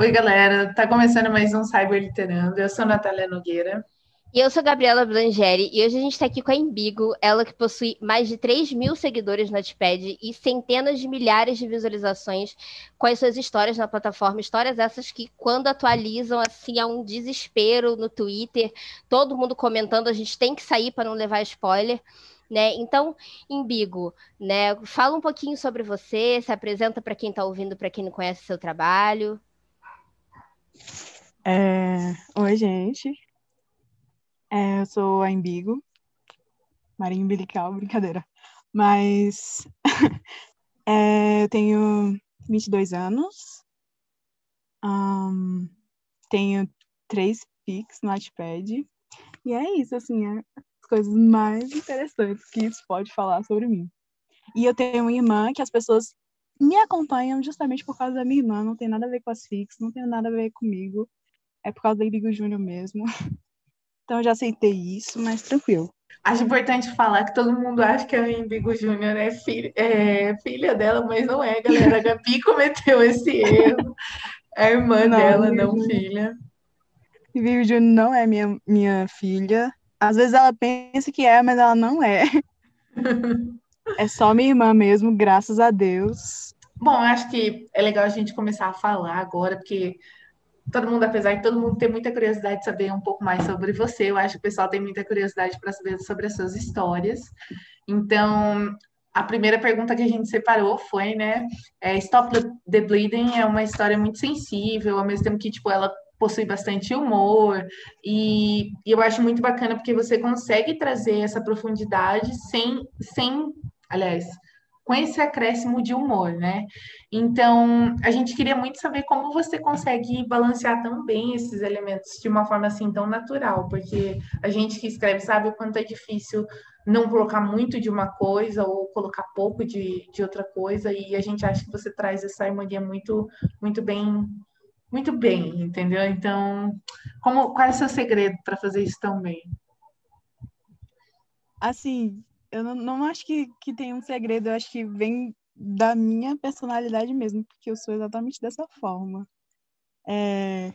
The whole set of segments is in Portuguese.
Oi, galera. Tá começando mais um Cyber Literando. Eu sou Natália Nogueira. E eu sou Gabriela Blangeri e hoje a gente está aqui com a Embigo, ela que possui mais de 3 mil seguidores no Notepad e centenas de milhares de visualizações com as suas histórias na plataforma. Histórias essas que, quando atualizam, assim, é um desespero no Twitter, todo mundo comentando, a gente tem que sair para não levar spoiler. Né? Então, Embigo, né? Fala um pouquinho sobre você, se apresenta para quem está ouvindo, para quem não conhece seu trabalho. É... Oi, gente. É, eu sou a Embigo. Marinho Umbilical, brincadeira. Mas é, eu tenho 22 anos. Um, tenho três pics no iPad. E é isso, assim, é as coisas mais interessantes que isso pode falar sobre mim. E eu tenho uma irmã que as pessoas me acompanham justamente por causa da minha irmã. Não tem nada a ver com as fix, não tem nada a ver comigo é por causa da Ibigo Júnior mesmo. Então eu já aceitei isso, mas tranquilo. Acho importante falar que todo mundo acha que a Imbigo Júnior é, filha, é filha dela, mas não é, galera. A Gabi cometeu esse erro. É irmã não, dela, não Júnior. filha. Imbigo Júnior não é minha, minha filha. Às vezes ela pensa que é, mas ela não é. é só minha irmã mesmo, graças a Deus. Bom, acho que é legal a gente começar a falar agora, porque todo mundo, apesar de todo mundo ter muita curiosidade de saber um pouco mais sobre você, eu acho que o pessoal tem muita curiosidade para saber sobre as suas histórias. Então, a primeira pergunta que a gente separou foi, né, é, Stop the Bleeding é uma história muito sensível, ao mesmo tempo que, tipo, ela possui bastante humor, e, e eu acho muito bacana porque você consegue trazer essa profundidade sem, sem aliás, com esse acréscimo de humor, né? Então, a gente queria muito saber como você consegue balancear tão bem esses elementos de uma forma assim tão natural, porque a gente que escreve sabe o quanto é difícil não colocar muito de uma coisa ou colocar pouco de, de outra coisa, e a gente acha que você traz essa harmonia muito, muito bem muito bem, entendeu? Então, como, qual é o seu segredo para fazer isso tão bem? Assim, eu não, não acho que, que tem um segredo, eu acho que vem da minha personalidade mesmo, porque eu sou exatamente dessa forma. É,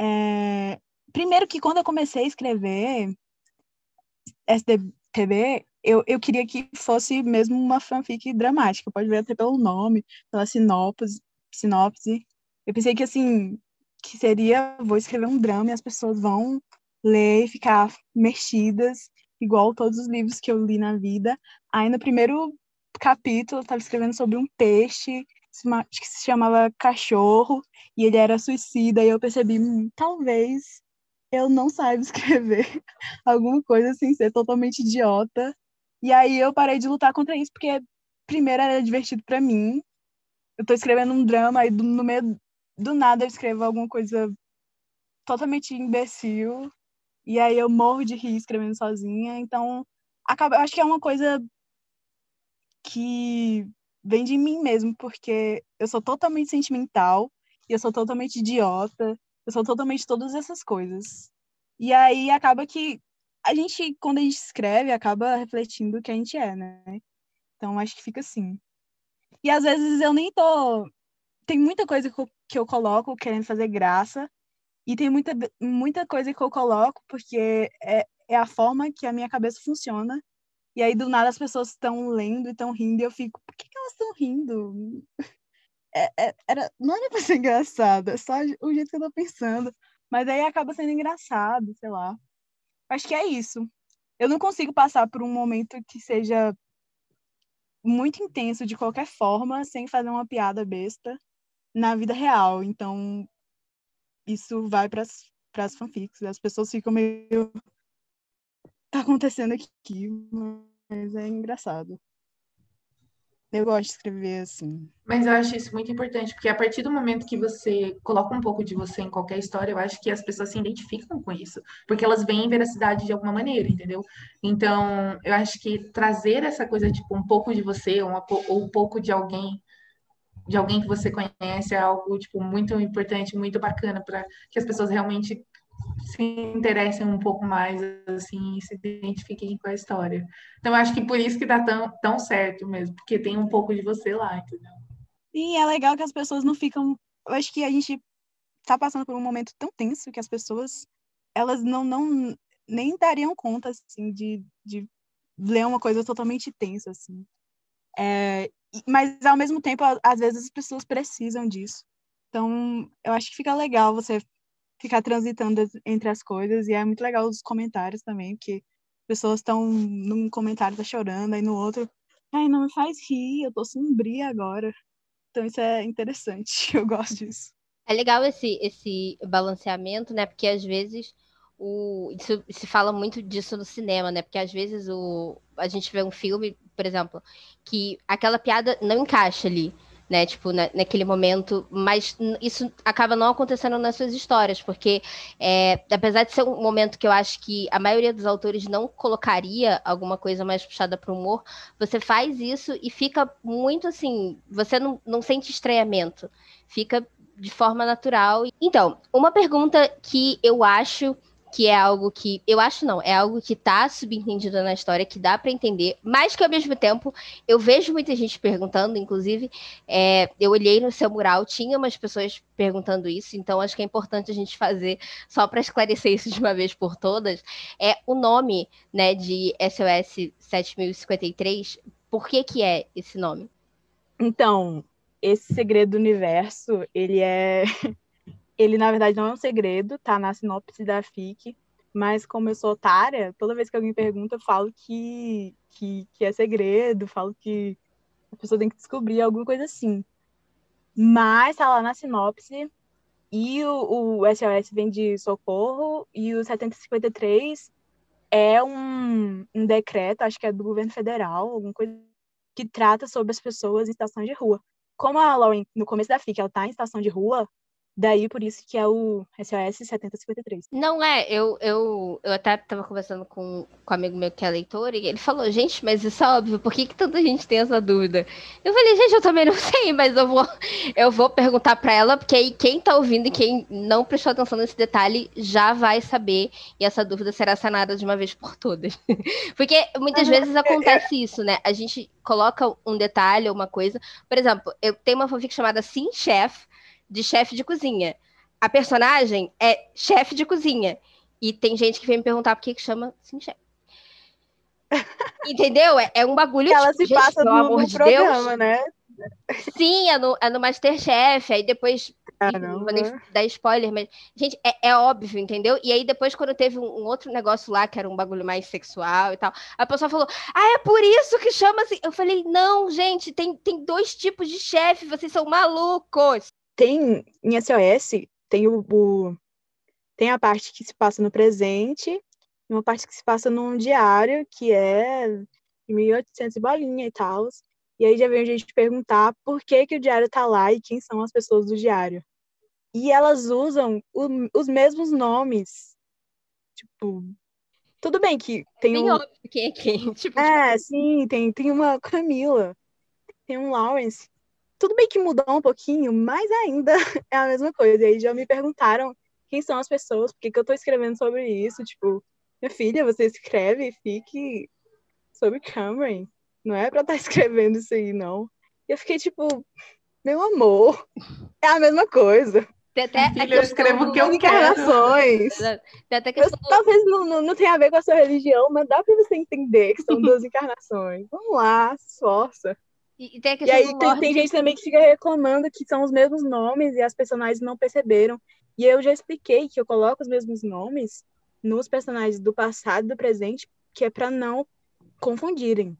é, primeiro que quando eu comecei a escrever SDTB, eu, eu queria que fosse mesmo uma fanfic dramática, pode ver até pelo nome, pela sinopse, sinopse. Eu pensei que assim, que seria, vou escrever um drama e as pessoas vão ler e ficar mexidas igual todos os livros que eu li na vida. Aí no primeiro capítulo eu estava escrevendo sobre um peixe que se chamava cachorro e ele era suicida e eu percebi, hum, talvez eu não saiba escrever alguma coisa sem ser totalmente idiota. E aí eu parei de lutar contra isso porque primeiro era divertido para mim. Eu tô escrevendo um drama e no meio do nada eu escrevo alguma coisa totalmente imbecil e aí eu morro de rir escrevendo sozinha. Então, acaba, eu acho que é uma coisa que vem de mim mesmo, porque eu sou totalmente sentimental, eu sou totalmente idiota, eu sou totalmente todas essas coisas. E aí acaba que a gente, quando a gente escreve, acaba refletindo o que a gente é, né? Então acho que fica assim. E às vezes eu nem tô. Tem muita coisa que eu coloco querendo fazer graça, e tem muita, muita coisa que eu coloco, porque é, é a forma que a minha cabeça funciona. E aí, do nada, as pessoas estão lendo e estão rindo, e eu fico, por que, que elas estão rindo? É, é, era, não era pra ser engraçado, é só o jeito que eu tô pensando. Mas aí acaba sendo engraçado, sei lá. Acho que é isso. Eu não consigo passar por um momento que seja muito intenso de qualquer forma, sem fazer uma piada besta na vida real. Então, isso vai para as fanfics. As pessoas ficam meio. Tá acontecendo aqui, mas é engraçado. Eu gosto de escrever assim. Mas eu acho isso muito importante, porque a partir do momento que você coloca um pouco de você em qualquer história, eu acho que as pessoas se identificam com isso, porque elas veem veracidade de alguma maneira, entendeu? Então, eu acho que trazer essa coisa, tipo, um pouco de você, ou, uma, ou um pouco de alguém, de alguém que você conhece, é algo, tipo, muito importante, muito bacana, para que as pessoas realmente se interessem um pouco mais, assim, se identifiquem com a história. Então, acho que por isso que dá tão, tão certo mesmo, porque tem um pouco de você lá, entendeu? Sim, é legal que as pessoas não ficam. Eu acho que a gente tá passando por um momento tão tenso que as pessoas, elas não, não nem dariam conta, assim, de, de ler uma coisa totalmente tensa, assim. É, mas, ao mesmo tempo, às vezes as pessoas precisam disso. Então, eu acho que fica legal você ficar transitando entre as coisas. E é muito legal os comentários também, porque pessoas estão num comentário tá chorando, aí no outro, ai, não me faz rir, eu tô sombria agora. Então isso é interessante, eu gosto disso. É legal esse, esse balanceamento, né? Porque às vezes o, isso, se fala muito disso no cinema, né? Porque às vezes o, a gente vê um filme, por exemplo, que aquela piada não encaixa ali né? Tipo, na, naquele momento, mas isso acaba não acontecendo nas suas histórias, porque é, apesar de ser um momento que eu acho que a maioria dos autores não colocaria alguma coisa mais puxada para o humor, você faz isso e fica muito assim, você não, não sente estranhamento, fica de forma natural. Então, uma pergunta que eu acho que é algo que eu acho não, é algo que tá subentendido na história, que dá para entender, mas que ao mesmo tempo eu vejo muita gente perguntando, inclusive, é, eu olhei no seu mural, tinha umas pessoas perguntando isso, então acho que é importante a gente fazer só para esclarecer isso de uma vez por todas, é o nome, né, de SOS 7053, por que que é esse nome? Então, esse segredo do universo, ele é ele, na verdade, não é um segredo, tá na sinopse da FIC, mas como eu sou otária, toda vez que alguém pergunta, eu falo que, que, que é segredo, falo que a pessoa tem que descobrir alguma coisa assim. Mas tá lá na sinopse, e o, o SOS vem de socorro, e o 7053 é um, um decreto, acho que é do governo federal, alguma coisa que trata sobre as pessoas em situação de rua. Como a Lauren, no começo da FIC, ela tá em situação de rua, Daí, por isso que é o SOS 7053. Não é, eu, eu, eu até estava conversando com, com um amigo meu que é leitor, e ele falou, gente, mas isso é óbvio, por que, que tanta gente tem essa dúvida? Eu falei, gente, eu também não sei, mas eu vou, eu vou perguntar para ela, porque aí quem está ouvindo e quem não prestou atenção nesse detalhe já vai saber, e essa dúvida será sanada de uma vez por todas. porque muitas vezes acontece isso, né? A gente coloca um detalhe, uma coisa. Por exemplo, eu tenho uma fanfic chamada Sim Chef, de chefe de cozinha. A personagem é chefe de cozinha. E tem gente que vem me perguntar por que, que chama assim chefe. Entendeu? É, é, um bagulho Ela tipo, se gente, passa no, amor no de programa, Deus. né? Sim, é no, é no Masterchef, aí depois. Não vou nem dar spoiler, mas. Gente, é, é, óbvio, entendeu? E aí depois, quando teve um, um, outro negócio lá, que era um bagulho mais sexual e tal, a pessoa falou: Ah, é por isso que chama assim. Eu falei: Não, gente, tem, tem dois tipos de chefe, vocês são malucos tem em SOS, tem o, o, tem a parte que se passa no presente e uma parte que se passa num diário, que é 1800 e bolinha e tal. E aí já vem a gente perguntar por que, que o diário tá lá e quem são as pessoas do diário. E elas usam o, os mesmos nomes. Tipo, tudo bem que tem Bem um... óbvio quem é quem. Tipo, é, tipo... sim, tem, tem uma Camila, tem um Lawrence. Tudo bem que mudou um pouquinho, mas ainda é a mesma coisa. E aí já me perguntaram quem são as pessoas, por que, que eu tô escrevendo sobre isso. Tipo, minha filha, você escreve, fique sobre Cameron. Não é pra estar tá escrevendo isso aí, não. E eu fiquei tipo, meu amor, é a mesma coisa. Tem até Filha, eu escrevo o que eu encarnações. quero. Tem até eu, talvez não, não, não tenha a ver com a sua religião, mas dá pra você entender que são duas encarnações. Vamos lá, se esforça. E, e, tem e aí tem, tem, gente também que fica reclamando que são os mesmos nomes e as personagens não perceberam. E eu já expliquei que eu coloco os mesmos nomes nos personagens do passado e do presente, que é para não confundirem.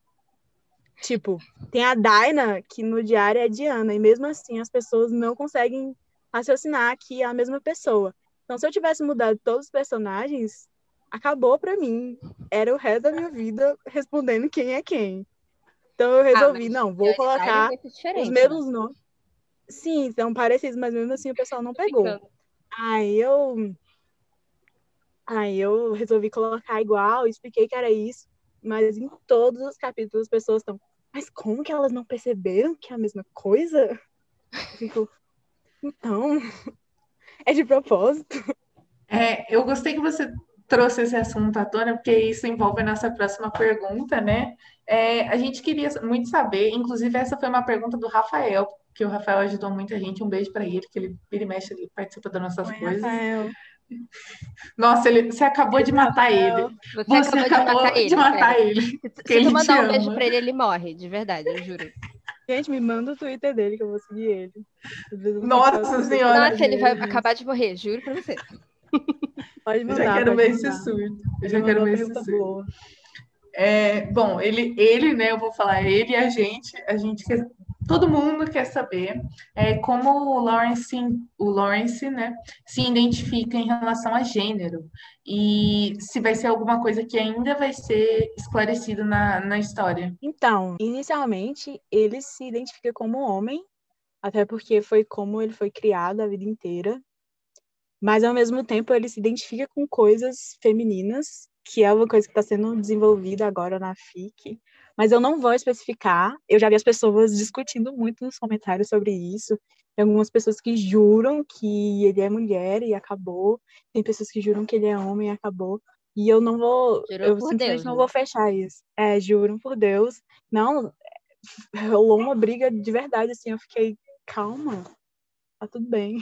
Tipo, tem a Daina, que no diário é Diana, e mesmo assim as pessoas não conseguem raciocinar que é a mesma pessoa. Então, se eu tivesse mudado todos os personagens, acabou para mim. Era o resto da minha vida respondendo quem é quem. Então eu resolvi, ah, não, vou colocar os mesmos né? nomes. Sim, são parecidos, mas mesmo assim o pessoal não pegou. Aí eu. Aí eu resolvi colocar igual, expliquei que era isso, mas em todos os capítulos as pessoas estão. Mas como que elas não perceberam que é a mesma coisa? Eu fico, então, é de propósito. É, eu gostei que você trouxe esse assunto à tona, porque isso envolve a nossa próxima pergunta, né? É, a gente queria muito saber, inclusive essa foi uma pergunta do Rafael, que o Rafael ajudou muita gente. Um beijo para ele, que ele vira e mexe, ele participa das nossas Oi, coisas. Rafael. Nossa, ele, você acabou de matar ele. Você, você acabou, acabou, de matar ele. De matar ele. Se tu mandar um beijo pra ele, ele morre, de verdade, eu juro. Gente, me manda o Twitter dele que eu vou seguir ele. Nossa senhora. Nossa, ele vai acabar de morrer, juro pra você. Pode mandar. Eu já quero ver esse surto. Eu já quero ver esse surto. É, bom, ele, ele, né? Eu vou falar ele e a gente. A gente quer, todo mundo quer saber é, como o Lawrence, o Lawrence, né, se identifica em relação a gênero e se vai ser alguma coisa que ainda vai ser esclarecido na, na história. Então, inicialmente ele se identifica como homem, até porque foi como ele foi criado a vida inteira mas ao mesmo tempo ele se identifica com coisas femininas, que é uma coisa que está sendo desenvolvida agora na FIC. Mas eu não vou especificar. Eu já vi as pessoas discutindo muito nos comentários sobre isso. Tem algumas pessoas que juram que ele é mulher e acabou. Tem pessoas que juram que ele é homem e acabou. E eu não vou. Juro eu simplesmente Deus, não né? vou fechar isso. É, juro por Deus. Não, rolou uma briga de verdade, assim. Eu fiquei, calma, tá tudo bem.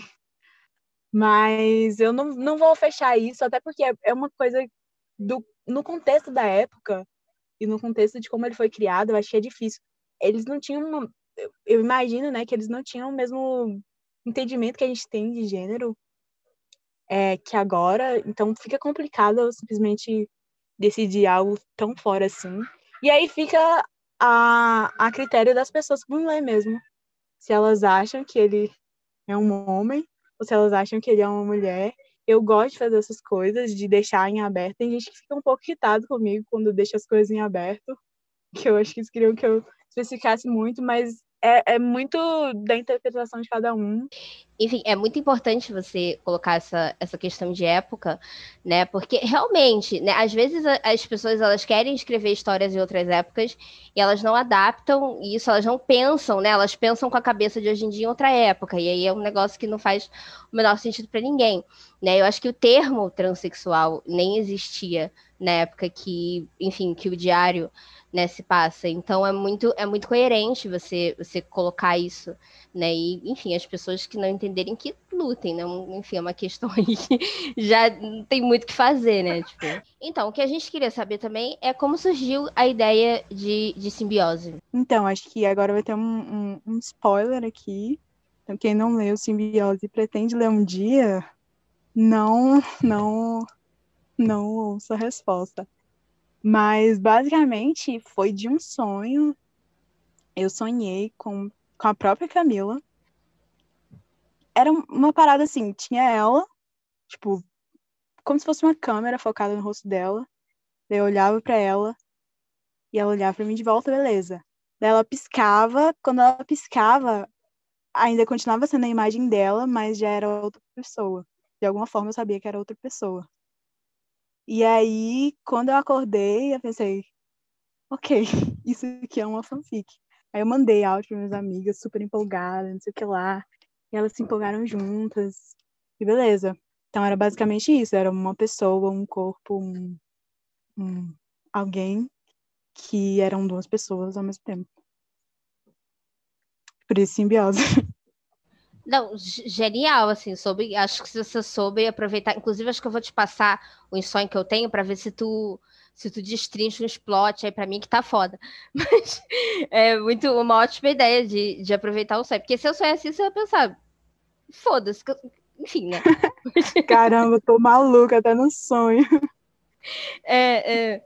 Mas eu não, não vou fechar isso, até porque é, é uma coisa do, no contexto da época e no contexto de como ele foi criado, eu achei difícil. Eles não tinham uma, eu imagino, né, que eles não tinham o mesmo entendimento que a gente tem de gênero é, que agora, então fica complicado eu simplesmente decidir algo tão fora assim. E aí fica a, a critério das pessoas que vão ler mesmo. Se elas acham que ele é um homem ou se elas acham que ele é uma mulher. Eu gosto de fazer essas coisas, de deixar em aberto. Tem gente que fica um pouco irritado comigo quando deixa as coisas em aberto, que eu acho que eles queriam que eu especificasse muito, mas é, é, muito da interpretação de cada um. Enfim, é muito importante você colocar essa, essa questão de época, né? Porque realmente, né, às vezes as pessoas elas querem escrever histórias em outras épocas e elas não adaptam isso, elas não pensam, né? Elas pensam com a cabeça de hoje em dia em outra época, e aí é um negócio que não faz o menor sentido para ninguém. Né? Eu acho que o termo transexual nem existia na época que, enfim, que o diário né, se passa. Então é muito é muito coerente você você colocar isso, né? E enfim, as pessoas que não entenderem que lutem, né? Enfim, é uma questão aí que já não tem muito o que fazer, né? Tipo. Então, o que a gente queria saber também é como surgiu a ideia de, de simbiose. Então, acho que agora vai ter um, um, um spoiler aqui. Então, quem não leu Simbiose e pretende ler um dia, não, não, não ouça a resposta. Mas basicamente foi de um sonho. Eu sonhei com, com a própria Camila. Era uma parada assim, tinha ela, tipo, como se fosse uma câmera focada no rosto dela. Daí eu olhava para ela e ela olhava para mim de volta, beleza. Daí ela piscava, quando ela piscava, ainda continuava sendo a imagem dela, mas já era outra pessoa. De alguma forma eu sabia que era outra pessoa. E aí, quando eu acordei, eu pensei, ok, isso aqui é uma fanfic. Aí eu mandei áudio para minhas amigas, super empolgada, não sei o que lá. E elas se empolgaram juntas. E beleza. Então era basicamente isso, era uma pessoa, um corpo, um, um alguém que eram duas pessoas ao mesmo tempo. Por isso simbiose. Não, genial, assim, soube, acho que se você soube aproveitar, inclusive acho que eu vou te passar o sonho que eu tenho para ver se tu se tu destrincha um plot aí para mim que tá foda. Mas é muito uma ótima ideia de, de aproveitar o sonho, porque se eu sonhasse isso, eu ia pensar, foda-se, enfim, né? Caramba, tô maluca até no sonho. É, é,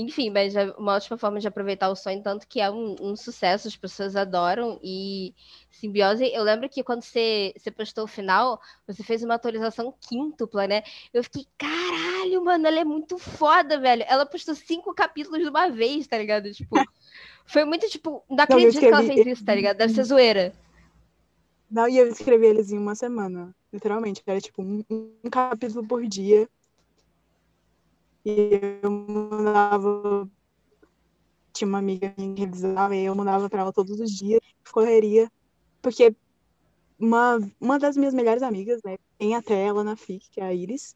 enfim, mas é uma ótima forma de aproveitar o sonho, tanto que é um, um, sucesso, as pessoas adoram. E Simbiose, eu lembro que quando você, você postou o final, você fez uma atualização quíntupla, né? Eu fiquei, caralho, mano, ela é muito foda, velho. Ela postou cinco capítulos de uma vez, tá ligado? Tipo, Foi muito tipo, não acredito não, escrevi... que ela fez isso, tá ligado? Deve ser zoeira. Não, e eu escrevi eles em uma semana, literalmente. Era tipo um, um capítulo por dia. E eu mandava. Tinha uma amiga que revisava e eu mandava pra ela todos os dias, correria. Porque uma, uma das minhas melhores amigas, né, tem até ela na FIC, que é a Iris,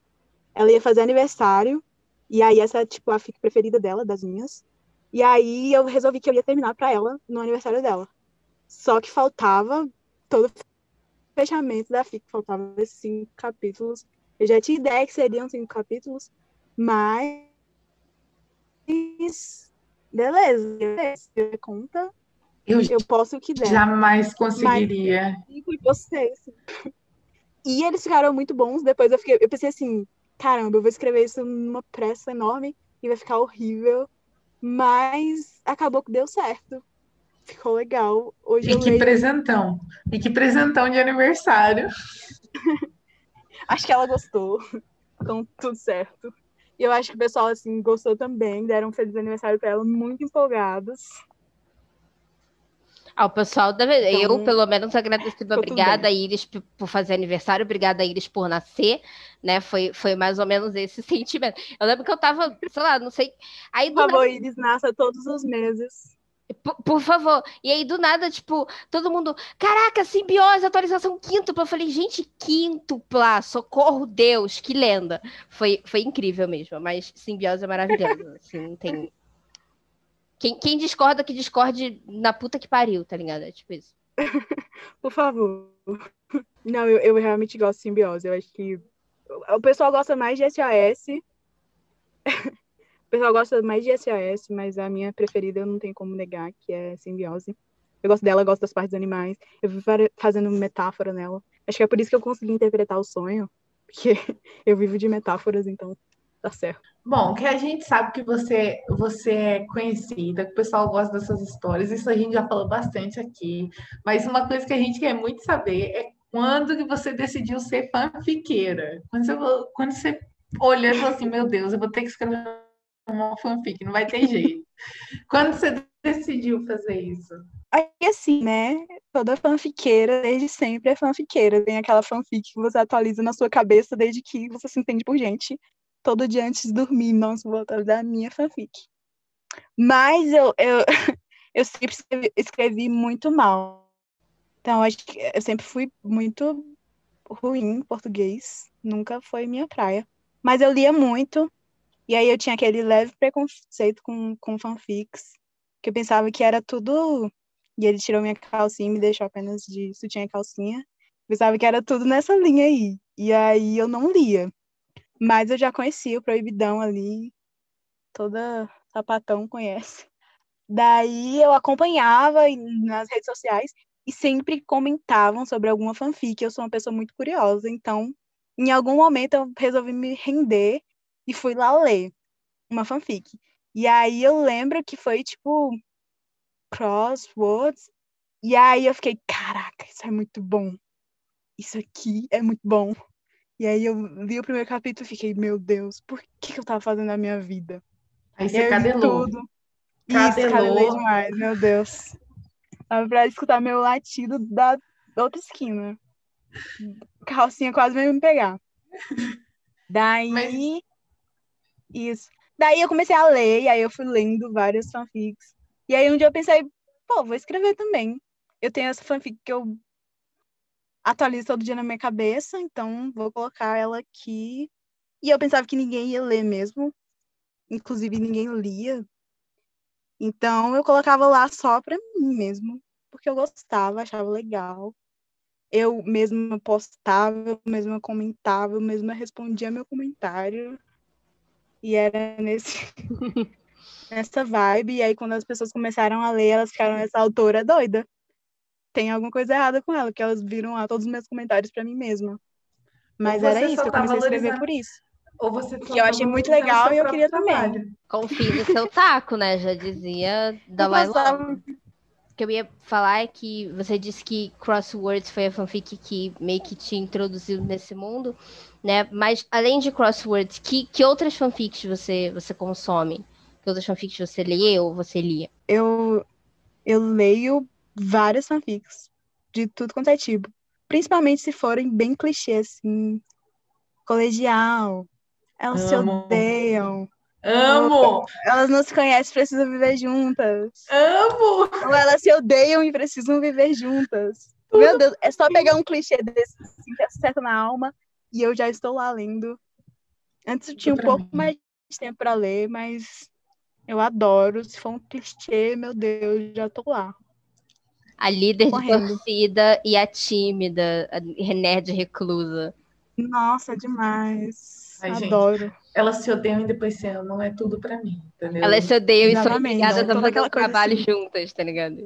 ela ia fazer aniversário, e aí essa é, tipo, a FIC preferida dela, das minhas. E aí eu resolvi que eu ia terminar pra ela no aniversário dela. Só que faltava todo o fechamento da FIC, faltavam esses cinco capítulos. Eu já tinha ideia que seriam cinco capítulos, mas. Beleza, beleza. Conta. Eu, eu posso o que der. Jamais conseguiria. Mas, vocês. E eles ficaram muito bons. Depois eu fiquei, eu pensei assim, caramba, eu vou escrever isso numa pressa enorme e vai ficar horrível. Mas acabou que deu certo. Ficou legal. Hoje e que leio... presentão. E que presentão de aniversário. acho que ela gostou. Então, tudo certo. E eu acho que o pessoal, assim, gostou também. Deram um feliz aniversário para ela, muito empolgados. Ah, o pessoal deve. Então, eu, pelo menos, agradecido. Obrigada, Iris, por fazer aniversário. Obrigada, Iris, por nascer. Né? Foi, foi mais ou menos esse sentimento. Eu lembro que eu tava, sei lá, não sei. Aí, por favor. Iris nasça todos os meses. Por, por, favor. E aí, do nada, tipo, todo mundo. Caraca, simbiose, atualização quíntupla. Eu falei, gente, quíntupla, socorro Deus, que lenda. Foi, foi incrível mesmo, mas simbiose é maravilhosa. Assim, não tem. Quem, quem discorda, que discorde na puta que pariu, tá ligado? É tipo isso. por favor. Não, eu, eu realmente gosto de simbiose. Eu acho que. O pessoal gosta mais de SAS. Pessoal gosta mais de SAS, mas a minha preferida eu não tenho como negar, que é simbiose. Eu gosto dela, eu gosto das partes dos animais. Eu vivo fazendo metáfora nela. Acho que é por isso que eu consegui interpretar o sonho, porque eu vivo de metáforas, então tá certo. Bom, que a gente sabe que você, você é conhecida, que o pessoal gosta dessas histórias, isso a gente já falou bastante aqui. Mas uma coisa que a gente quer muito saber é quando que você decidiu ser fanfiqueira? Quando você, quando você olhou e falou assim, meu Deus, eu vou ter que escrever uma fanfic, não vai ter jeito. Quando você decidiu fazer isso? Aí assim, né? Toda fanfiqueira, desde sempre, é fanfiqueira. Tem aquela fanfic que você atualiza na sua cabeça desde que você se entende por gente. Todo dia antes de dormir, nossa, vou atualizar a minha fanfic. Mas eu, eu, eu sempre escrevi, escrevi muito mal. Então, acho que eu sempre fui muito ruim em português. Nunca foi minha praia. Mas eu lia muito, e aí eu tinha aquele leve preconceito com, com fanfics, que eu pensava que era tudo. E ele tirou minha calcinha e me deixou apenas de sutiã e calcinha. Pensava que era tudo nessa linha aí. E aí eu não lia. Mas eu já conhecia o Proibidão ali. Toda sapatão conhece. Daí eu acompanhava nas redes sociais e sempre comentavam sobre alguma fanfic. Eu sou uma pessoa muito curiosa, então em algum momento eu resolvi me render e fui lá ler uma fanfic. E aí eu lembro que foi tipo Crosswords. E aí eu fiquei, caraca, isso é muito bom. Isso aqui é muito bom. E aí eu li o primeiro capítulo e fiquei, meu Deus, por que, que eu tava fazendo na minha vida? Aí você cadelou. Tudo. Cadelou. Isso, demais, meu Deus. Tava pra escutar meu latido da outra esquina. Calcinha quase veio me pegar. Daí Mas... Isso. Daí eu comecei a ler, e aí eu fui lendo várias fanfics. E aí um dia eu pensei, pô, vou escrever também. Eu tenho essa fanfic que eu atualizo todo dia na minha cabeça, então vou colocar ela aqui. E eu pensava que ninguém ia ler mesmo. Inclusive ninguém lia. Então eu colocava lá só pra mim mesmo, porque eu gostava, achava legal. Eu mesma postava, eu mesma comentava, eu mesma respondia meu comentário. E era nesse nessa vibe. E aí, quando as pessoas começaram a ler, elas ficaram, essa autora doida. Tem alguma coisa errada com ela, que elas viram lá todos os meus comentários para mim mesma. Mas era isso, eu comecei a escrever por isso. Ou você que eu achei muito legal e eu queria trabalho. também. Confie no seu taco, né? Já dizia da Laila. O que eu ia falar é que você disse que Crosswords foi a fanfic que meio que te introduziu nesse mundo né? Mas além de Crosswords, que, que outras fanfics você, você consome? Que outras fanfics você lê ou você lia? Eu, eu leio várias fanfics de tudo quanto é tipo. Principalmente se forem bem clichês, assim. Colegial. Elas se Amo. odeiam. Amo! Elas não se conhecem, precisam viver juntas. Amo! Ou elas se odeiam e precisam viver juntas. Meu Deus, é só pegar um clichê desse assim, que acerta na alma e eu já estou lá lendo. Antes eu tinha um pouco mim. mais de tempo para ler, mas eu adoro. Se for um clichê, meu Deus, já tô lá. A líder Correndo. de torcida e a tímida, a nerd reclusa. Nossa, demais. Ai, gente. adoro. Elas se odeiam e depois se amam, é tudo pra mim, entendeu? Elas se odeiam e são obrigadas a fazer aquela trabalho assim. juntas, tá ligado?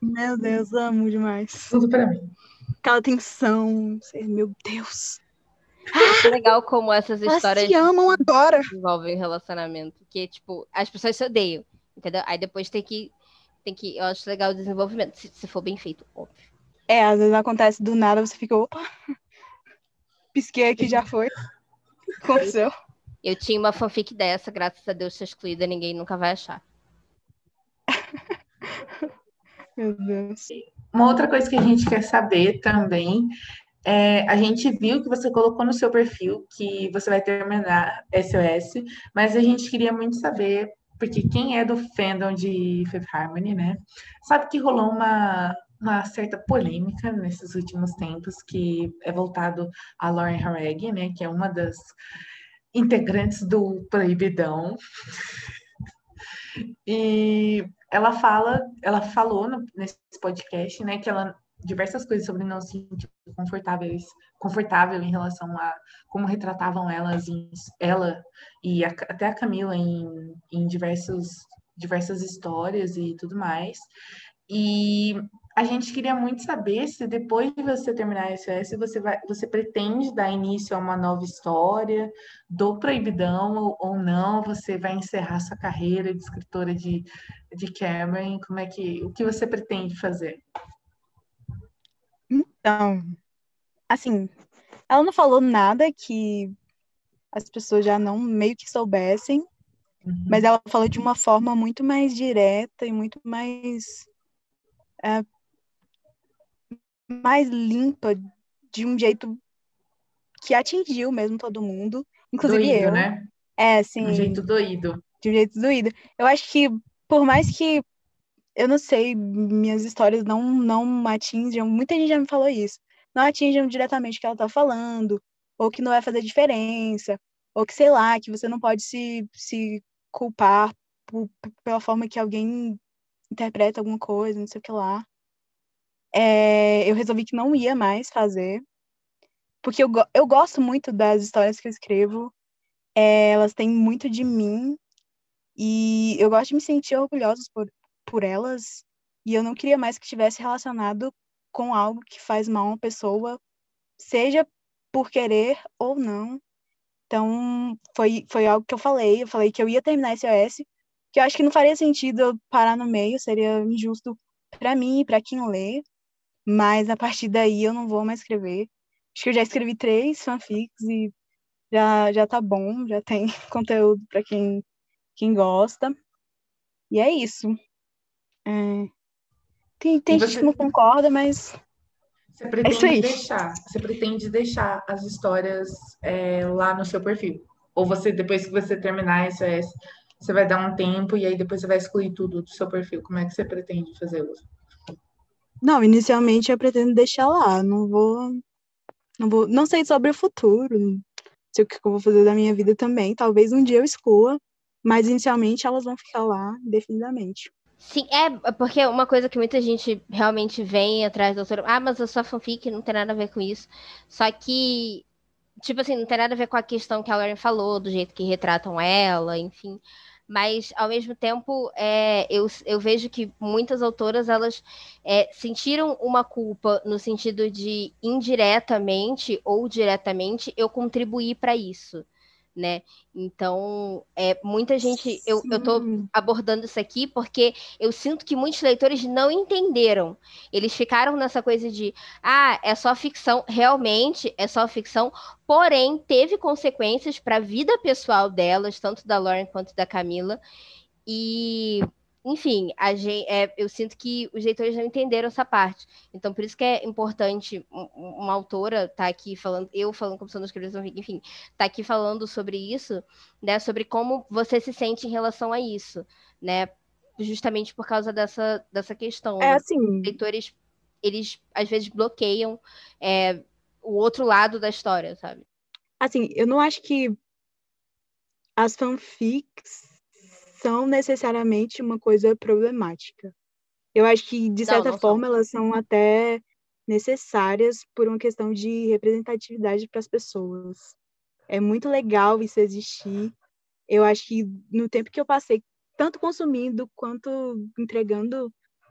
Meu Deus, amo demais. Tudo pra mim. Aquela tensão. Meu Deus. É legal como essas Elas histórias se amam agora. envolvem relacionamento. Que, tipo, as pessoas se odeiam, entendeu? Aí depois tem que. Tem que. Eu acho legal o desenvolvimento, se, se for bem feito, óbvio. É, às vezes acontece do nada, você fica, opa. Pisquei aqui, já foi. Aconteceu. Eu tinha uma fanfic dessa, graças a Deus, ser excluída, ninguém nunca vai achar. Meu Deus. Uma outra coisa que a gente quer saber também é, a gente viu que você colocou no seu perfil que você vai terminar SOS, mas a gente queria muito saber, porque quem é do fandom de Fifth Harmony, né, sabe que rolou uma, uma certa polêmica nesses últimos tempos, que é voltado a Lauren Harreg, né, que é uma das integrantes do Proibidão. E ela fala, ela falou no- nesse podcast, né, que ela diversas coisas sobre não se sentir confortáveis, confortável em relação a como retratavam elas em, ela e a- até a Camila em, em diversos, diversas histórias e tudo mais. E a gente queria muito saber se depois de você terminar a SOS, você vai, você pretende dar início a uma nova história do Proibidão ou, ou não, você vai encerrar sua carreira de escritora de, de Cameron, como é que, o que você pretende fazer? Então, assim, ela não falou nada que as pessoas já não meio que soubessem, Uhum. mas ela falou de uma forma muito mais direta e muito mais é, mais limpa, de um jeito que atingiu mesmo todo mundo, inclusive doído, eu. né? É, sim. Um jeito doído. de um jeito doído. Eu acho que, por mais que, eu não sei, minhas histórias não, não atinjam, muita gente já me falou isso, não atinjam diretamente o que ela tá falando, ou que não vai fazer diferença, ou que, sei lá, que você não pode se, se culpar por- pela forma que alguém interpreta alguma coisa, não sei o que lá. É, eu resolvi que não ia mais fazer, porque eu, eu gosto muito das histórias que eu escrevo, é, elas têm muito de mim, e eu gosto de me sentir orgulhosa por, por elas. E eu não queria mais que tivesse relacionado com algo que faz mal a uma pessoa, seja por querer ou não. Então, foi, foi algo que eu falei. Eu falei que eu ia terminar esse OS, que eu acho que não faria sentido eu parar no meio, seria injusto para mim e para quem lê. Mas a partir daí eu não vou mais escrever. Acho que eu já escrevi três fanfics e já, já tá bom, já tem conteúdo para quem quem gosta. E é isso. É, Tem, tem E gente você- que não concorda, mas Você isso pretende aí. deixar, você pretende deixar as histórias é, lá no seu perfil? Ou você, depois que você terminar SOS, você vai dar um tempo e aí depois você vai excluir tudo do seu perfil? Como é que você pretende fazê-lo? Não, inicialmente eu pretendo deixar lá. Não vou, não vou, não sei sobre o futuro, sei o que eu vou fazer da minha vida também. Talvez um dia eu exclua, mas inicialmente elas vão ficar lá indefinidamente. Sim, é porque uma coisa que muita gente realmente vem atrás autora, ah, mas eu sou fanfic, não tem nada a ver com isso. Só que, tipo assim, não tem nada a ver com a questão que a Lauren falou, do jeito que retratam ela, enfim. Mas, ao mesmo tempo, é, eu, eu vejo que muitas autoras, elas é, sentiram uma culpa no sentido de, indiretamente ou diretamente, eu contribuir para isso, né? Então, é, muita gente, eu, eu tô abordando isso aqui porque eu sinto que muitos leitores não entenderam. Eles ficaram nessa coisa de, ah, é só ficção. Realmente é só ficção, porém teve consequências para a vida pessoal delas, tanto da Lauren quanto da Camila. E enfim, gente, é, eu sinto que os leitores não entenderam essa parte. Então, por isso que é importante uma autora estar tá aqui falando, eu falando como sendo escritora, enfim, tá aqui falando sobre isso, né? Sobre como você se sente em relação a isso, né? Justamente por causa dessa, dessa questão. É né? assim. Os leitores, eles às vezes bloqueiam é, o outro lado da história, sabe? Assim, eu não acho que as fanfics são necessariamente uma coisa problemática. Eu acho que, de certa não, não forma, são. elas são até necessárias por uma questão de representatividade para as pessoas. É muito legal isso existir. Eu acho que no tempo que eu passei, tanto consumindo quanto entregando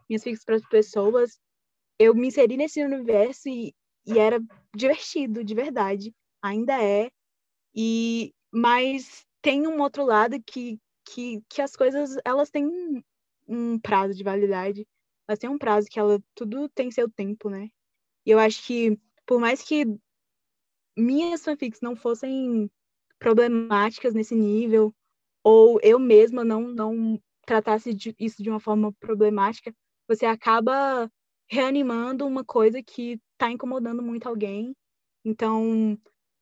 minhas fics para as pessoas, eu me inseri nesse universo e, e era divertido, de verdade. Ainda é. E mas tem um outro lado que que, que as coisas elas têm um, prazo de validade, elas têm um prazo que ela tudo tem seu tempo, né? E eu acho que por mais que minhas fanfics não fossem problemáticas nesse nível, ou eu mesma não não tratasse de, isso de uma forma problemática, você acaba reanimando uma coisa que está incomodando muito alguém. Então,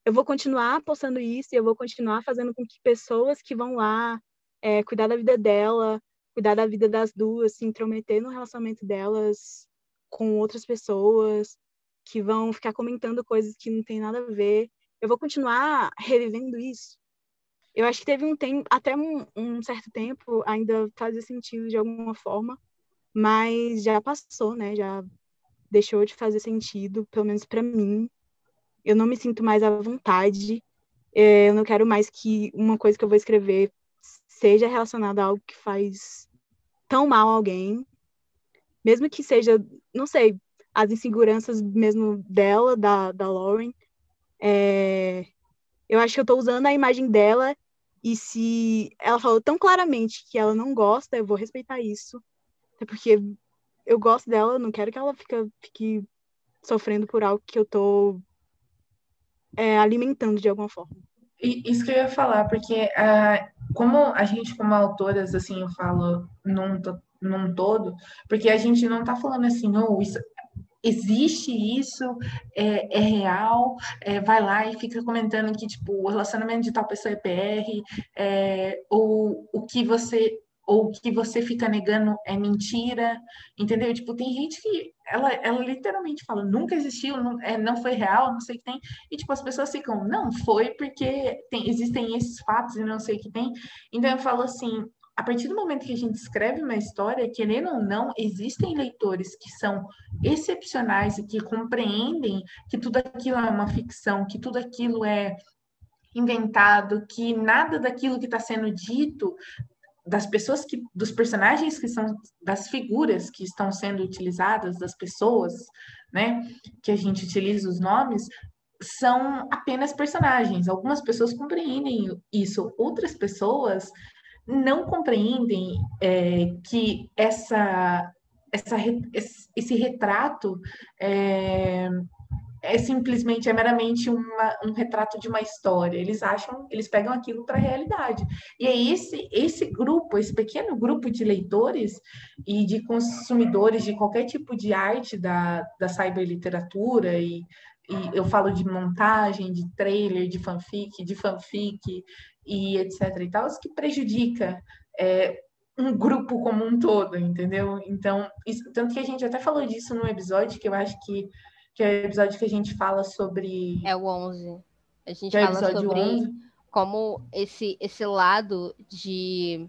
eu vou continuar postando isso e eu vou continuar fazendo com que pessoas que vão lá é, cuidar da vida dela, cuidar da vida das duas, se intrometer no relacionamento delas com outras pessoas que vão ficar comentando coisas que não tem nada a ver. Eu vou continuar revivendo isso. Eu acho que teve um tempo, até um, um certo tempo, ainda fazia sentido de alguma forma, mas já passou, né? Já deixou de fazer sentido, pelo menos para mim. Eu não me sinto mais à vontade. É, eu não quero mais que uma coisa que eu vou escrever seja relacionado a algo que faz tão mal a alguém, mesmo que seja, não sei, as inseguranças mesmo dela, da, da Lauren, é, eu acho que eu estou usando a imagem dela e se ela falou tão claramente que ela não gosta, eu vou respeitar isso, até porque eu gosto dela, não quero que ela fique, fique sofrendo por algo que eu estou é, alimentando de alguma forma. Isso que eu ia falar, porque uh, como a gente, como autoras, assim, eu falo num, num todo, porque a gente não está falando assim, oh, isso, existe isso, é, é real, é, vai lá e fica comentando que, tipo, o relacionamento de tal pessoa é PR, é, ou o que você ou que você fica negando é mentira, entendeu? Tipo, tem gente que ela, ela literalmente fala, nunca existiu, não, é, não foi real, não sei o que tem, e tipo, as pessoas ficam, não, foi porque tem, existem esses fatos e não sei o que tem. Então eu falo assim, a partir do momento que a gente escreve uma história, querendo ou não, existem leitores que são excepcionais e que compreendem que tudo aquilo é uma ficção, que tudo aquilo é inventado, que nada daquilo que está sendo dito das pessoas que, dos personagens que são, das figuras que estão sendo utilizadas, das pessoas, né, que a gente utiliza os nomes, são apenas personagens. Algumas pessoas compreendem isso, outras pessoas não compreendem é, que essa, essa, esse retrato é, é simplesmente, é meramente uma, um retrato de uma história. Eles acham, eles pegam aquilo para a realidade. E é esse, esse grupo, esse pequeno grupo de leitores e de consumidores de qualquer tipo de arte da, da cyberliteratura e, e eu falo de montagem, de trailer, de fanfic, de fanfic e etc e tal, que prejudica é, um grupo como um todo, entendeu? Então, isso, tanto que a gente até falou disso no episódio, que eu acho que que é o episódio que a gente fala sobre. É o 11. A gente é fala sobre 11. como esse, esse lado de.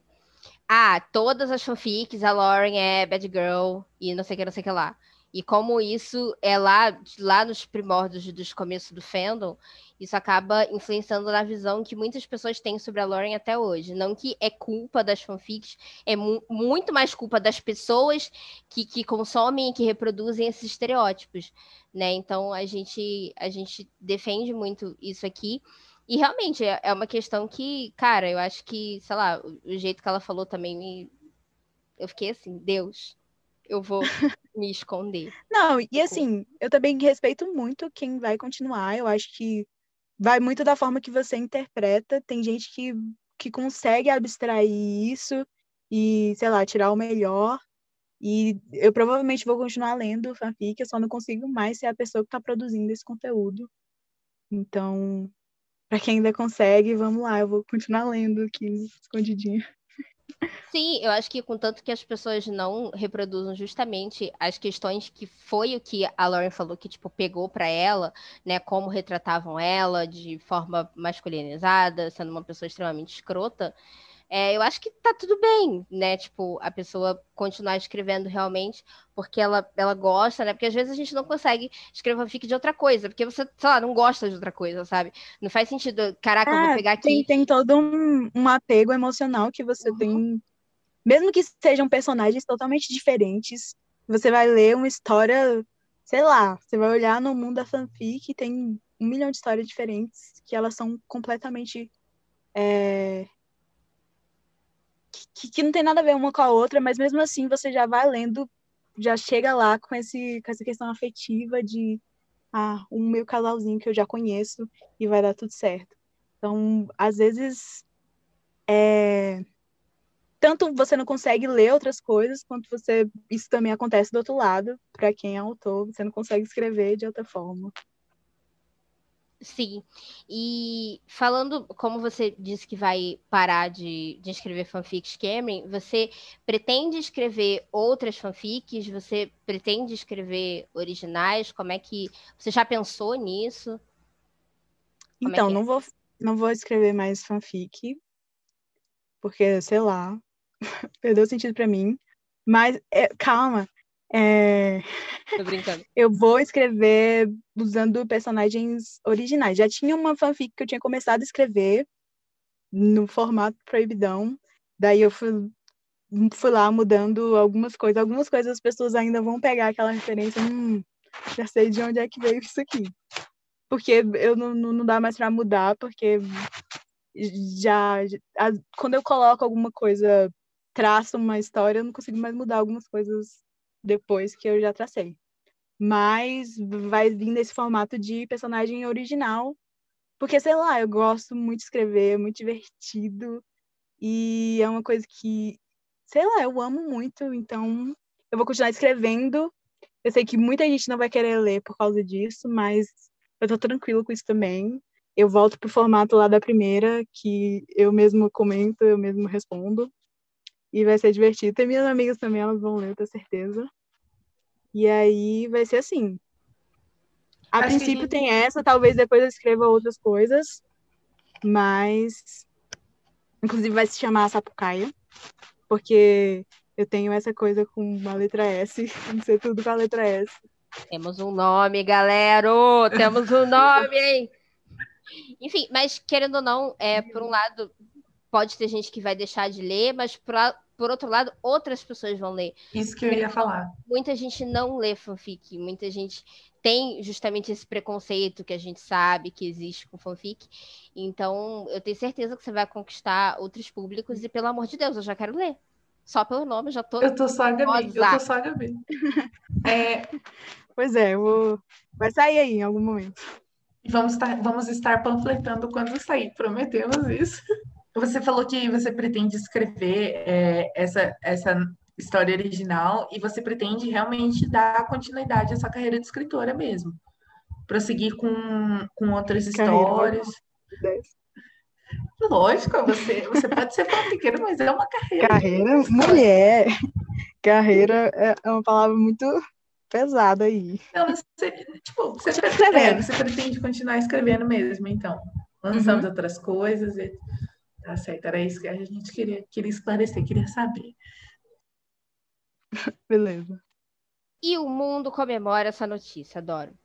Ah, todas as fanfics, a Lauren é bad girl e não sei o que, não sei o que lá. E como isso é lá, lá nos primórdios dos começos do fandom, isso acaba influenciando na visão que muitas pessoas têm sobre a Lauren até hoje. Não que é culpa das fanfics, é mu muito mais culpa das pessoas que, que consomem e que reproduzem esses estereótipos, né? Então a gente a gente defende muito isso aqui. E realmente é, é uma questão que, cara, eu acho que, sei lá, o, o jeito que ela falou também me eu fiquei assim, Deus, eu vou me esconder. Não, e assim, eu também respeito muito quem vai continuar. Eu acho que vai muito da forma que você interpreta. Tem gente que, que consegue abstrair isso e, sei lá, tirar o melhor. E eu provavelmente vou continuar lendo fanfic, eu só não consigo mais ser a pessoa que está produzindo esse conteúdo. Então, para quem ainda consegue, vamos lá, eu vou continuar lendo aqui escondidinho. Sim, eu acho que contanto que as pessoas não reproduzam justamente as questões que foi o que a Lauren falou que tipo pegou para ela, né, como retratavam ela de forma masculinizada, sendo uma pessoa extremamente escrota, é, eu acho que tá tudo bem, né? Tipo, a pessoa continuar escrevendo realmente porque ela, ela gosta, né? Porque às vezes a gente não consegue escrever fanfic de outra coisa, porque você, sei lá, não gosta de outra coisa, sabe? Não faz sentido, caraca, eu vou é, pegar aqui. Tem, tem todo um, um apego emocional que você uhum. tem, mesmo que sejam personagens totalmente diferentes, você vai ler uma história, sei lá, você vai olhar no mundo da fanfic e tem um milhão de histórias diferentes que elas são completamente. É que, que não tem nada a ver uma com a outra, mas mesmo assim você já vai lendo, já chega lá com, esse, com essa questão afetiva de ah, um meu casalzinho que eu já conheço e vai dar tudo certo. Então, às vezes, é... tanto você não consegue ler outras coisas, quanto você isso também acontece do outro lado, para quem é autor, você não consegue escrever de outra forma. Sim. E falando, como você disse que vai parar de, de escrever fanfics Cameron, você pretende escrever outras fanfics? Você pretende escrever originais? Como é que. Você já pensou nisso? Como é então, é não, vou, não vou escrever mais fanfic, porque, sei lá, perdeu sentido para mim. Mas, é, calma, é... Tô brincando. eu vou escrever usando personagens originais. Já tinha uma fanfic que eu tinha começado a escrever no formato proibidão. Daí eu fui, fui lá mudando algumas coisas. Algumas coisas as pessoas ainda vão pegar aquela referência. Hum, já sei de onde é que veio isso aqui. Porque eu não, não dá mais para mudar, porque já, já quando eu coloco alguma coisa, traço uma história, eu não consigo mais mudar algumas coisas depois que eu já tracei. Mas vai vir nesse formato de personagem original, porque, sei lá, eu gosto muito de escrever, é muito divertido, e é uma coisa que, sei lá, eu amo muito, então eu vou continuar escrevendo. Eu sei que muita gente não vai querer ler por causa disso, mas eu tô tranquilo com isso também. Eu volto pro formato lá da primeira, que eu mesmo comento, eu mesmo respondo. E vai ser divertido. Tem minhas amigas também, elas vão ler, tenho certeza. E aí vai ser assim. A Acho princípio gente... tem essa, talvez depois eu escreva outras coisas. Mas. Inclusive vai se chamar Sapucaia. Porque eu tenho essa coisa com uma letra S. Tem que ser tudo com a letra S. Temos um nome, galera! Temos um nome, hein? Enfim, mas querendo ou não, é, por um lado, pode ter gente que vai deixar de ler, mas por, por outro lado, outras pessoas vão ler. Isso que eu ia falar. Muita gente não lê fanfic, muita gente tem justamente esse preconceito que a gente sabe que existe com fanfic. Então, eu tenho certeza que você vai conquistar outros públicos e, pelo amor de Deus, eu já quero ler. Só pelo nome, já tô. Eu tô só a Gabi, eu tô só a Gabi. é... Pois é, eu vou... vai sair aí em algum momento. Vamos estar, vamos estar panfletando quando sair, prometemos isso. Você falou que você pretende escrever é, essa, essa história original e você pretende realmente dar continuidade à sua carreira de escritora mesmo. Prosseguir com, com outras histórias. Lógico, você, você pode ser fanfiqueiro, mas é uma carreira. Carreira, mulher. Carreira é, é uma palavra muito pesada aí. Não, você, tipo, você, pretende, você pretende continuar escrevendo mesmo, então. Lançando uhum. outras coisas. E... Tá certo, era isso que a gente queria, queria esclarecer, queria saber. Beleza. E o mundo comemora essa notícia, adoro.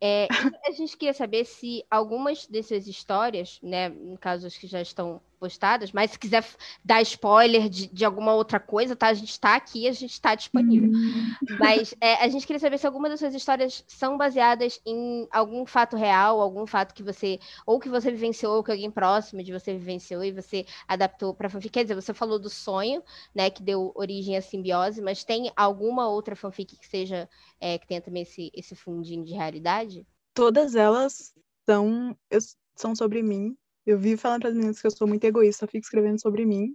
É, a gente queria saber se algumas dessas histórias, né, no caso as que já estão postadas, mas se quiser dar spoiler de, de alguma outra coisa, tá? A gente está aqui, a gente está disponível. Hum. Mas é, a gente queria saber se alguma dessas histórias são baseadas em algum fato real, algum fato que você, ou que você vivenciou, ou que alguém próximo de você vivenciou e você adaptou para fanfic. Quer dizer, você falou do sonho, né, que deu origem à simbiose, mas tem alguma outra fanfic que seja, é, que tenha também esse, esse fundinho de realidade? Todas elas são, eu, são sobre mim, eu vivo falando para as meninas que eu sou muito egoísta, fico escrevendo sobre mim.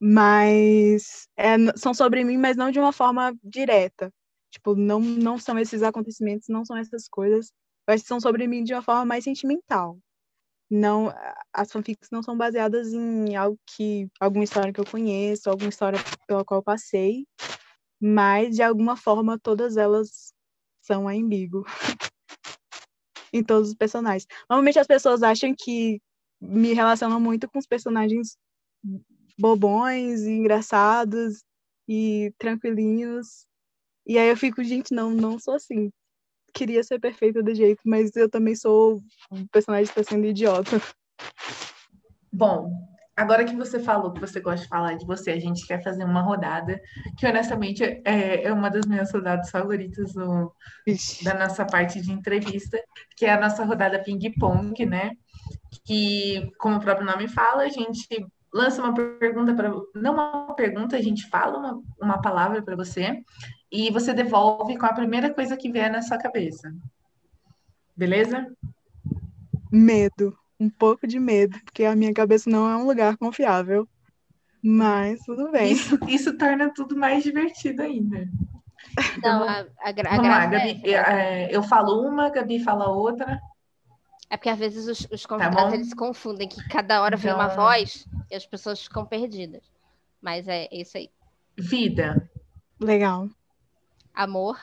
mas é, são sobre mim, mas não de uma forma direta. Tipo, não, não são esses acontecimentos, não são essas coisas, mas são sobre mim de uma forma mais sentimental. Não, as fanfics não são baseadas em algo que alguma história que eu conheço, alguma história pela qual eu passei, mas de alguma forma todas elas são a Embigo. em todos os personagens. Normalmente as pessoas acham que me relacionam muito com os personagens bobões e engraçados e tranquilinhos. E aí eu fico, gente, não, não sou assim. Queria ser perfeita do jeito, mas eu também sou um personagem que está sendo idiota. Bom, agora que você falou que você gosta de falar de você, a gente quer fazer uma rodada, que honestamente é, é uma das minhas rodadas favoritas no, da nossa parte de entrevista, que é a nossa rodada ping-pong, né? Que, como o próprio nome fala, a gente lança uma pergunta para. Não uma pergunta, a gente fala uma, uma palavra para você e você devolve com a primeira coisa que vier na sua cabeça. Beleza? Medo. Um pouco de medo, porque a minha cabeça não é um lugar confiável. Mas tudo bem. Isso, isso torna tudo mais divertido ainda. Não, a, a, a Vamos lá, Gabi. É... é eu falo uma, a Gabi fala outra. É porque às vezes os, os tá convidados tá eles se confundem, que cada hora vem uma então, voz e as pessoas ficam perdidas. Mas é isso aí. Vida. Legal. Amor.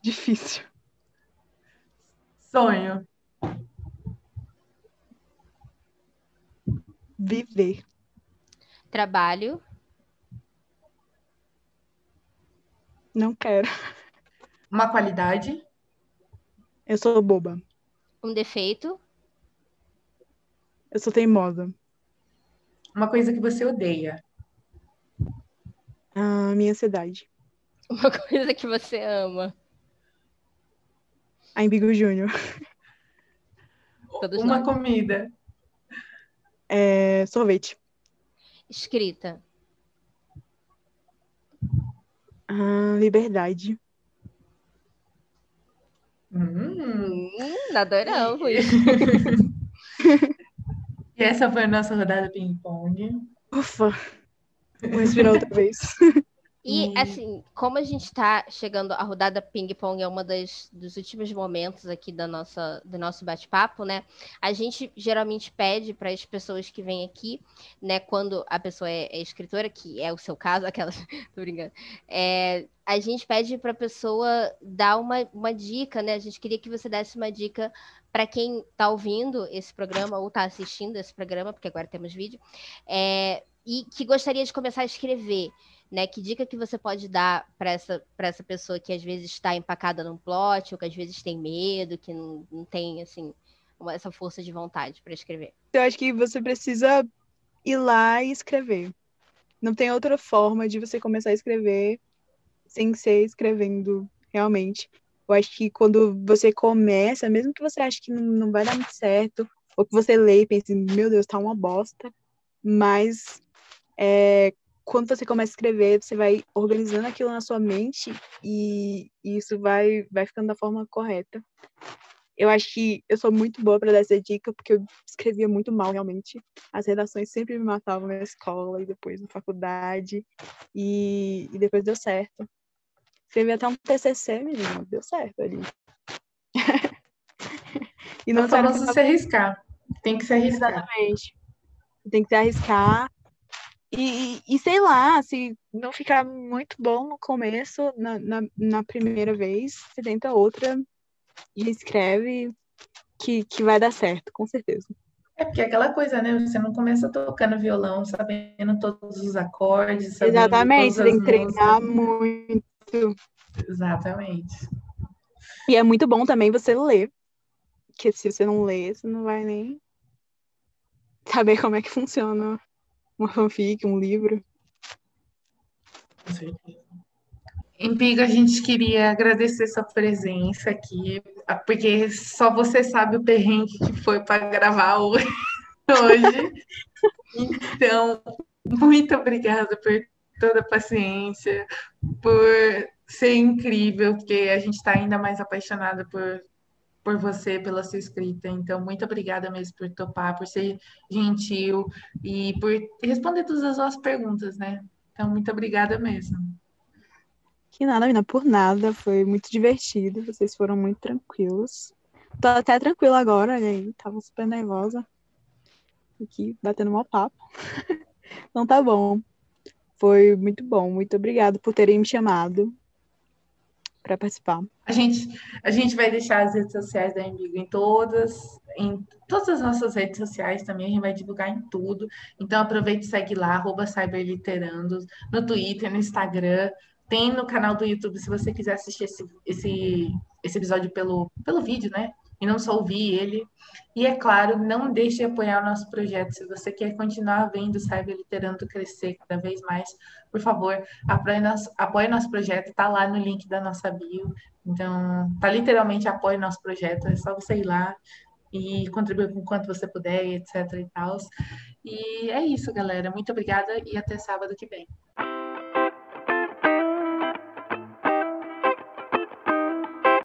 Difícil. Sonho. Viver. Trabalho. Não quero. Uma qualidade. Eu sou boba. Um defeito. Eu sou teimosa. Uma coisa que você odeia. A minha cidade. Uma coisa que você ama. A Embigo Júnior. Uma nós. comida. É, sorvete. Escrita. Ah, liberdade. Hum, adoramos. e essa foi a nossa rodada ping-pong. Ufa, vou respirar outra vez. E, assim, como a gente está chegando, a rodada ping-pong é uma das, dos últimos momentos aqui da nossa, do nosso bate-papo, né? A gente geralmente pede para as pessoas que vêm aqui, né, quando a pessoa é, é escritora, que é o seu caso, aquela. Tô brincando. É, a gente pede para a pessoa dar uma, uma dica, né? A gente queria que você desse uma dica para quem está ouvindo esse programa ou está assistindo esse programa, porque agora temos vídeo, é, e que gostaria de começar a escrever né? Que dica que você pode dar para essa, essa pessoa que às vezes está empacada num plot, ou que às vezes tem medo, que não, não tem, assim, essa força de vontade para escrever? Eu acho que você precisa ir lá e escrever. Não tem outra forma de você começar a escrever sem ser escrevendo realmente. Eu acho que quando você começa, mesmo que você ache que não, não vai dar muito certo, ou que você lê e pense, meu Deus, tá uma bosta, mas é, quando você começa a escrever, você vai organizando aquilo na sua mente e, e isso vai, vai ficando da forma correta. Eu acho que eu sou muito boa para dar essa dica, porque eu escrevia muito mal, realmente. As redações sempre me matavam na escola e depois na faculdade. E, e depois deu certo. Escrevi até um TCC, menino, deu certo ali. e não só você se arriscar. Tem que se arriscar. Exatamente. Tem que se arriscar e, e, sei lá, se não ficar muito bom no começo, na, na, na primeira vez, você tenta outra e escreve que, que vai dar certo, com certeza. É porque é aquela coisa, né? Você não começa tocando violão sabendo todos os acordes. Exatamente, você tem que treinar muito. Exatamente. E é muito bom também você ler. Porque se você não lê, você não vai nem saber como é que funciona uma fanfic, um livro. Com certeza. Em a gente queria agradecer sua presença aqui, porque só você sabe o perrengue que foi para gravar hoje. Então, muito obrigada por toda a paciência, por ser incrível, porque a gente está ainda mais apaixonada por, por você, pela sua escrita. Então, muito obrigada mesmo por topar, por ser gentil e por responder todas as nossas perguntas, né? Então, muito obrigada mesmo. Que nada, menina, por nada. Foi muito divertido. Vocês foram muito tranquilos. Tô até tranquila agora, aí. Tava super nervosa. Aqui, batendo mal papo. então tá bom. Foi muito bom. Muito obrigada por terem me chamado para participar. A gente, a gente vai deixar as redes sociais da Embigo em todas, em todas as nossas redes sociais também, a gente vai divulgar em tudo. Então aproveite e segue lá, arroba Cyberliterandos, no Twitter, no Instagram, tem no canal do YouTube se você quiser assistir esse, esse, esse episódio pelo, pelo vídeo, né? E não só ouvir ele. E é claro, não deixe de apoiar o nosso projeto. Se você quer continuar vendo o Cyber Literando crescer cada vez mais, por favor, apoie nosso, apoie nosso projeto. Está lá no link da nossa bio. Então, tá literalmente apoie nosso projeto. É só você ir lá e contribuir com quanto você puder, etc. E tal. E é isso, galera. Muito obrigada e até sábado que vem.